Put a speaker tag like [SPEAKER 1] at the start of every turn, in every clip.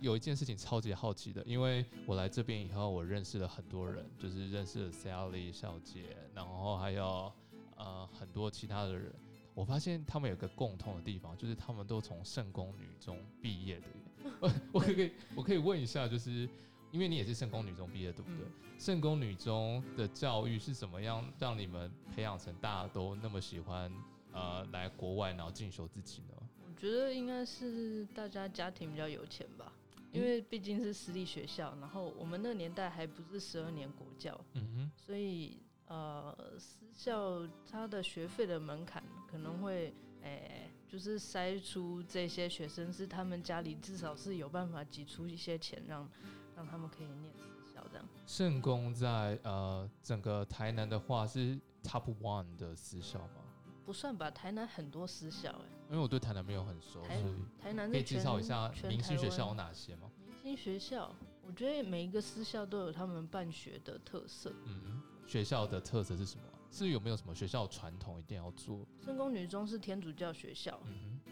[SPEAKER 1] 有一件事情超级好奇的，因为我来这边以后，我认识了很多人，就是认识了 Sally 小姐，然后还有呃很多其他的人。我发现他们有个共同的地方，就是他们都从圣宫女中毕业的。我我可以我可以问一下，就是因为你也是圣宫女中毕业，对不对？圣宫女中的教育是怎么样让你们培养成大家都那么喜欢呃来国外然后进修自己呢？
[SPEAKER 2] 我觉得应该是大家家庭比较有钱吧，因为毕竟是私立学校，然后我们那个年代还不是十二年国教，嗯哼，所以。呃，私校它的学费的门槛可能会，诶，就是筛出这些学生是他们家里至少是有办法挤出一些钱，让让他们可以念私校这样。
[SPEAKER 1] 圣公在呃整个台南的话是 top one 的私校吗？
[SPEAKER 2] 不算吧，台南很多私校哎。
[SPEAKER 1] 因为我对台南没有很熟，所以
[SPEAKER 2] 台南
[SPEAKER 1] 可以介绍一下明星学校有哪些吗？
[SPEAKER 2] 明星学校，我觉得每一个私校都有他们办学的特色。嗯。
[SPEAKER 1] 学校的特色是什么？是有没有什么学校传统一定要做？
[SPEAKER 2] 圣公女中是天主教学校，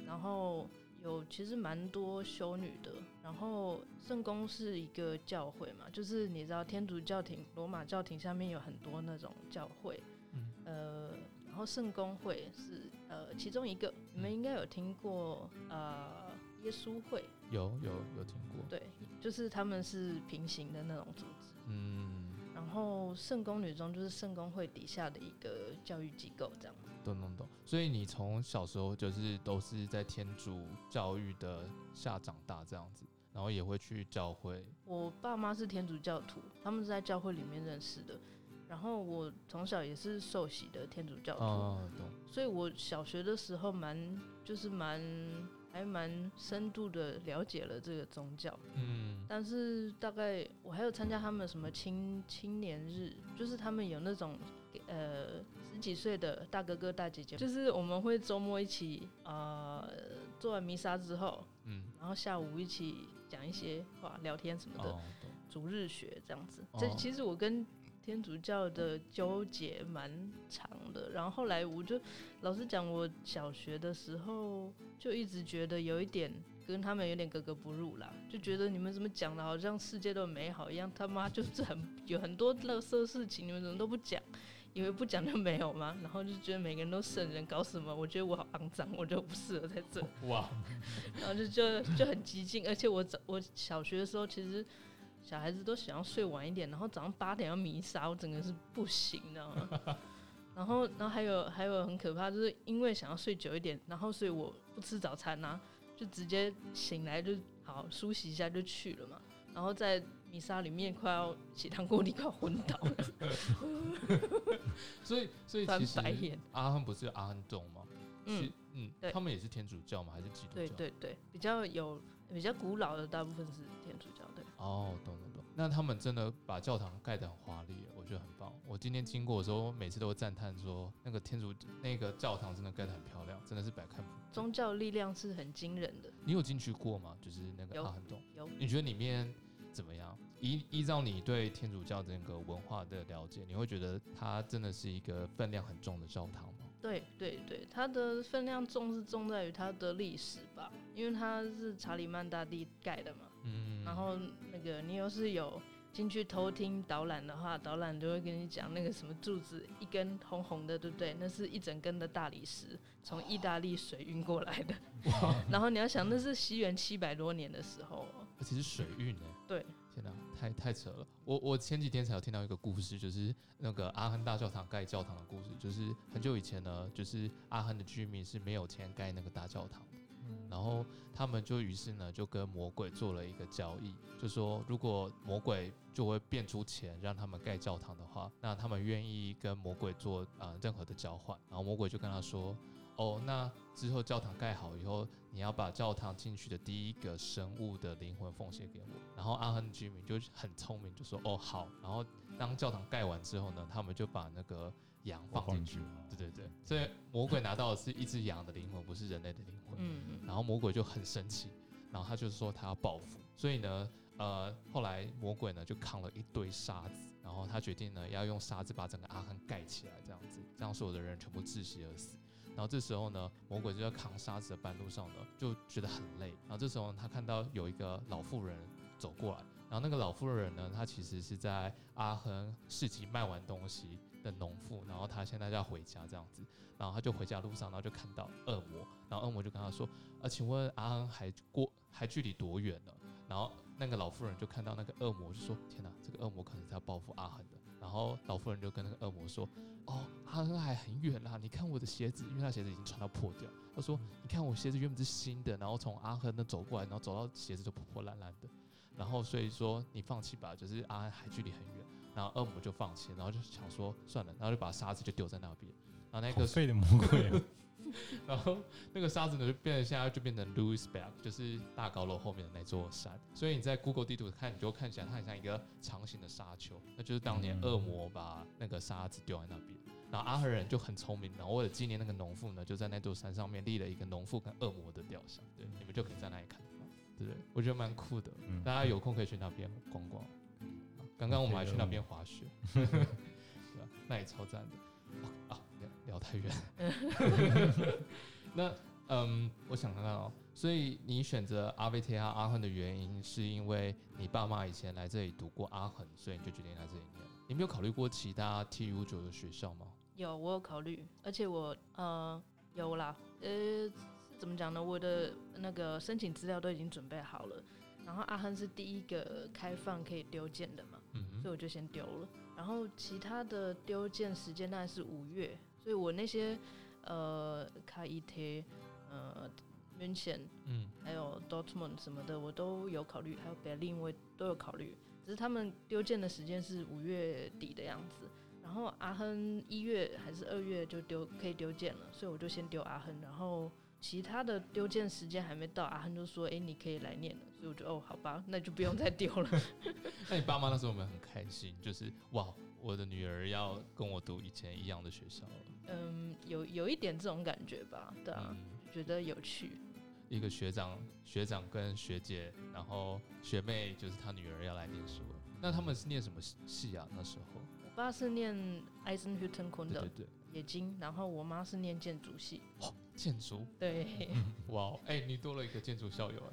[SPEAKER 2] 然后有其实蛮多修女的。然后圣公是一个教会嘛，就是你知道天主教廷、罗马教廷下面有很多那种教会，呃，然后圣公会是呃其中一个。你们应该有听过呃耶稣会？
[SPEAKER 1] 有有有听过？
[SPEAKER 2] 对，就是他们是平行的那种组织。嗯。然后圣公女中就是圣公会底下的一个教育机构，这样子。
[SPEAKER 1] 懂懂懂。所以你从小时候就是都是在天主教育的下长大这样子，然后也会去教会。
[SPEAKER 2] 我爸妈是天主教徒，他们是在教会里面认识的。然后我从小也是受洗的天主教徒，懂。所以我小学的时候蛮就是蛮。还蛮深度的了解了这个宗教，嗯，但是大概我还有参加他们什么青青年日，就是他们有那种呃十几岁的大哥哥大姐姐，就是我们会周末一起啊做完弥撒之后，嗯，然后下午一起讲一些话聊天什么的，主日学这样子。这其实我跟天主教的纠结蛮长的，然后后来我就老实讲，我小学的时候就一直觉得有一点跟他们有点格格不入啦，就觉得你们怎么讲的，好像世界都很美好一样，他妈就是很有很多乐色事情，你们怎么都不讲？以为不讲就没有吗？然后就觉得每个人都圣人，搞什么？我觉得我好肮脏，我就不适合在这。哇！然后就就就很激进，而且我早我小学的时候其实。小孩子都想要睡晚一点，然后早上八点要弥撒，我整个是不行，你知道吗？然后，然后还有还有很可怕，就是因为想要睡久一点，然后所以我不吃早餐呐，就直接醒来就好梳洗一下就去了嘛。然后在弥撒里面快要血糖过低，快要昏倒了。
[SPEAKER 1] 所以，所以其实阿亨不是阿亨洞吗？嗯嗯，对，他们也是天主教吗？还是基督教？
[SPEAKER 2] 对对对，比较有比较古老的，大部分是天主教。对，
[SPEAKER 1] 哦，懂懂懂。那他们真的把教堂盖得很华丽，我觉得很棒。我今天经过的时候，每次都会赞叹说，那个天主那个教堂真的盖得很漂亮，真的是百看不。
[SPEAKER 2] 宗教力量是很惊人的。
[SPEAKER 1] 你有进去过吗？就是那个阿很洞。
[SPEAKER 2] 有。
[SPEAKER 1] 你觉得里面？怎么样？依依照你对天主教这个文化的了解，你会觉得它真的是一个分量很重的教堂吗？
[SPEAKER 2] 对对对，它的分量重是重在于它的历史吧，因为它是查理曼大帝盖的嘛。嗯。然后那个你又是有。进去偷听导览的话，导览就会跟你讲那个什么柱子一根红红的，对不对？那是一整根的大理石，从意大利水运过来的。然后你要想，那是西元七百多年的时候，
[SPEAKER 1] 而且是水运呢。
[SPEAKER 2] 对，
[SPEAKER 1] 天哪，太太扯了！我我前几天才有听到一个故事，就是那个阿亨大教堂盖教堂的故事，就是很久以前呢，就是阿亨的居民是没有钱盖那个大教堂的。然后他们就于是呢，就跟魔鬼做了一个交易，就说如果魔鬼就会变出钱让他们盖教堂的话，那他们愿意跟魔鬼做呃任何的交换。然后魔鬼就跟他说：“哦，那之后教堂盖好以后，你要把教堂进去的第一个生物的灵魂奉献给我。”然后阿亨居民就很聪明，就说：“哦，好。”然后当教堂盖完之后呢，他们就把那个。羊放进去，对对对，所以魔鬼拿到的是一只羊的灵魂，不是人类的灵魂魂。嗯嗯。然后魔鬼就很生气，然后他就说他要报复。所以呢，呃，后来魔鬼呢就扛了一堆沙子，然后他决定呢要用沙子把整个阿亨盖起来，这样子，这样所有的人全部窒息而死。然后这时候呢，魔鬼就在扛沙子的半路上呢，就觉得很累。然后这时候他看到有一个老妇人走过来，然后那个老妇人呢，她其实是在阿亨市集卖完东西的农妇，然后她现在要回家这样子。然后她就回家路上，然后就看到恶魔，然后恶魔就跟她说：“啊，请问阿亨还过还距离多远呢？”然后那个老妇人就看到那个恶魔，就说：“天哪，这个恶魔可能是要报复阿亨的。”然后老妇人就跟那个恶魔说：“哦，阿亨还很远啦，你看我的鞋子，因为他鞋子已经穿到破掉。他说：你看我鞋子原本是新的，然后从阿亨那走过来，然后走到鞋子就破破烂烂的。然后所以说你放弃吧，就是阿亨还距离很远。然后恶魔就放弃，然后就想说算了，然后就把沙子就丢在那边。”然后那个
[SPEAKER 3] 废的魔鬼，
[SPEAKER 1] 然后那个沙子呢就变成现在就变成 Louis Back，就是大高楼后面的那座山。所以你在 Google 地图看，你就看起来它很像一个长形的沙丘，那就是当年恶魔把那个沙子丢在那边。然后阿赫人就很聪明，然后为了纪念那个农妇呢，就在那座山上面立了一个农妇跟恶魔的雕像。对，你们就可以在那里看，对？我觉得蛮酷的，大家有空可以去那边逛逛。刚刚我们还去那边滑雪，对吧？那也超赞的啊。聊太远，那嗯，我想看看哦。所以你选择阿维提哈阿亨的原因，是因为你爸妈以前来这里读过阿亨，所以你就决定来这里念。你没有考虑过其他 T U 九的学校吗？
[SPEAKER 2] 有，我有考虑，而且我呃有啦，呃，怎么讲呢？我的那个申请资料都已经准备好了。然后阿亨是第一个开放可以丢件的嘛，所以我就先丢了。然后其他的丢件时间大概是五月。所以我那些呃卡伊特呃明显嗯还有 Dortmund 什么的我都有考虑，还有 Berlin 我都有考虑，只是他们丢件的时间是五月底的样子，然后阿亨一月还是二月就丢可以丢件了，所以我就先丢阿亨，然后其他的丢件时间还没到，阿亨就说哎你可以来念了，所以我就哦好吧，那就不用再丢了。
[SPEAKER 1] 那你爸妈那时候有没有很开心？就是哇我的女儿要跟我读以前一样的学校了。
[SPEAKER 2] 嗯，有有一点这种感觉吧，对啊，觉得有趣。
[SPEAKER 1] 一个学长、学长跟学姐，然后学妹就是他女儿要来念书了。那他们是念什么系啊？那时候
[SPEAKER 2] 我爸是念 Eisenhütten Kunde，
[SPEAKER 1] 对对，
[SPEAKER 2] 冶金，然后我妈是念建筑系。
[SPEAKER 1] 哦，建筑？
[SPEAKER 2] 对。
[SPEAKER 1] 哇，哎，你多了一个建筑校友啊。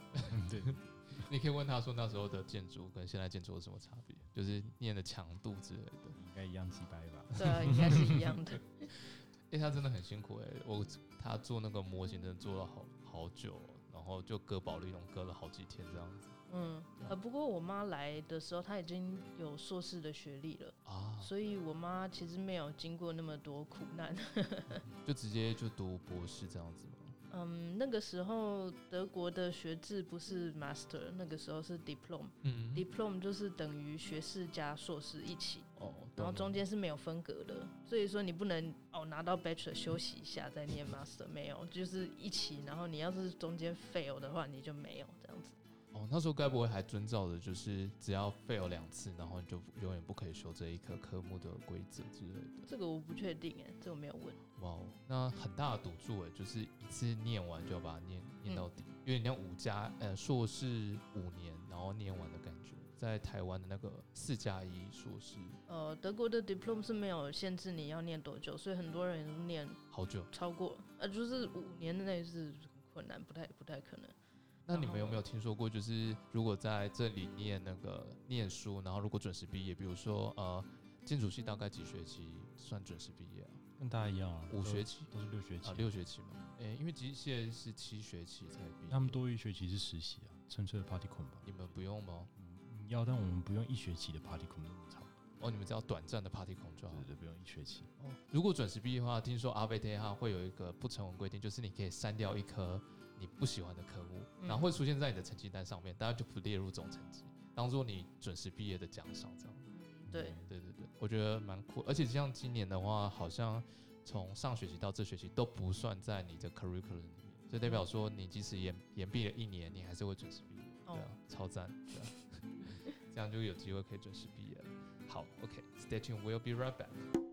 [SPEAKER 1] 对，你可以问他说那时候的建筑跟现在建筑有什么差别？就是念的强度之类的，
[SPEAKER 3] 应该一样几百吧？
[SPEAKER 2] 对啊，应该是一样的。
[SPEAKER 1] 因为他真的很辛苦哎，我他做那个模型真的做了好好久，然后就割保利龙割了好几天这样子。
[SPEAKER 2] 嗯，呃，不过我妈来的时候，她已经有硕士的学历了啊，所以我妈其实没有经过那么多苦难，
[SPEAKER 1] 就直接就读博士这样子吗？
[SPEAKER 2] 嗯，那个时候德国的学制不是 master，那个时候是 diploma，嗯，diploma 就是等于学士加硕士一起。哦，然后中间是没有分隔的，所以说你不能哦拿到 bachelor 休息一下再念 master，没有，就是一起。然后你要是中间 fail 的话，你就没有这样子。
[SPEAKER 1] 哦，那时候该不会还遵照的就是只要 fail 两次，然后你就永远不可以修这一科科目的规则之类的？
[SPEAKER 2] 这个我不确定哎，这个没有问。
[SPEAKER 1] 哇哦，那很大的赌注哎，就是一次念完就要把它念念到底，因为你像五加呃硕士五年，然后念完的感觉。在台湾的那个四加一硕士，
[SPEAKER 2] 呃，德国的 diploma 是没有限制你要念多久，所以很多人念
[SPEAKER 1] 好久，
[SPEAKER 2] 超过呃，就是五年内是很困难，不太不太可能。
[SPEAKER 1] 那你们有没有听说过，就是如果在这里念那个念书，然后如果准时毕业，比如说呃，建筑系大概几学期算准时毕业啊？
[SPEAKER 3] 跟大家一样啊，
[SPEAKER 1] 五学期
[SPEAKER 3] 都是六学期
[SPEAKER 1] 啊，六学期嘛。诶，因为机械是七学期才毕业，
[SPEAKER 3] 他们多一学期是实习啊，纯粹的 party 控吧？
[SPEAKER 1] 你们不用吗？
[SPEAKER 3] 要，但我们不用一学期的 party 控那么长。
[SPEAKER 1] 哦，你们只要短暂的 party 空就好。
[SPEAKER 3] 对对，不用一学期。
[SPEAKER 1] 哦，如果准时毕业的话，听说阿贝特哈会有一个不成文规定，就是你可以删掉一科你不喜欢的科目，然后会出现在你的成绩单上面，大家就不列入总成绩，当做你准时毕业的奖赏这样。
[SPEAKER 2] 对
[SPEAKER 1] 对对对，我觉得蛮酷。而且像今年的话，好像从上学期到这学期都不算在你的 curriculum 里面，就代表说你即使延延毕了一年，你还是会准时毕业。对啊，超赞。对啊。这样就有机会可以准时毕业了。好，OK，Stay tuned，we'll be right back。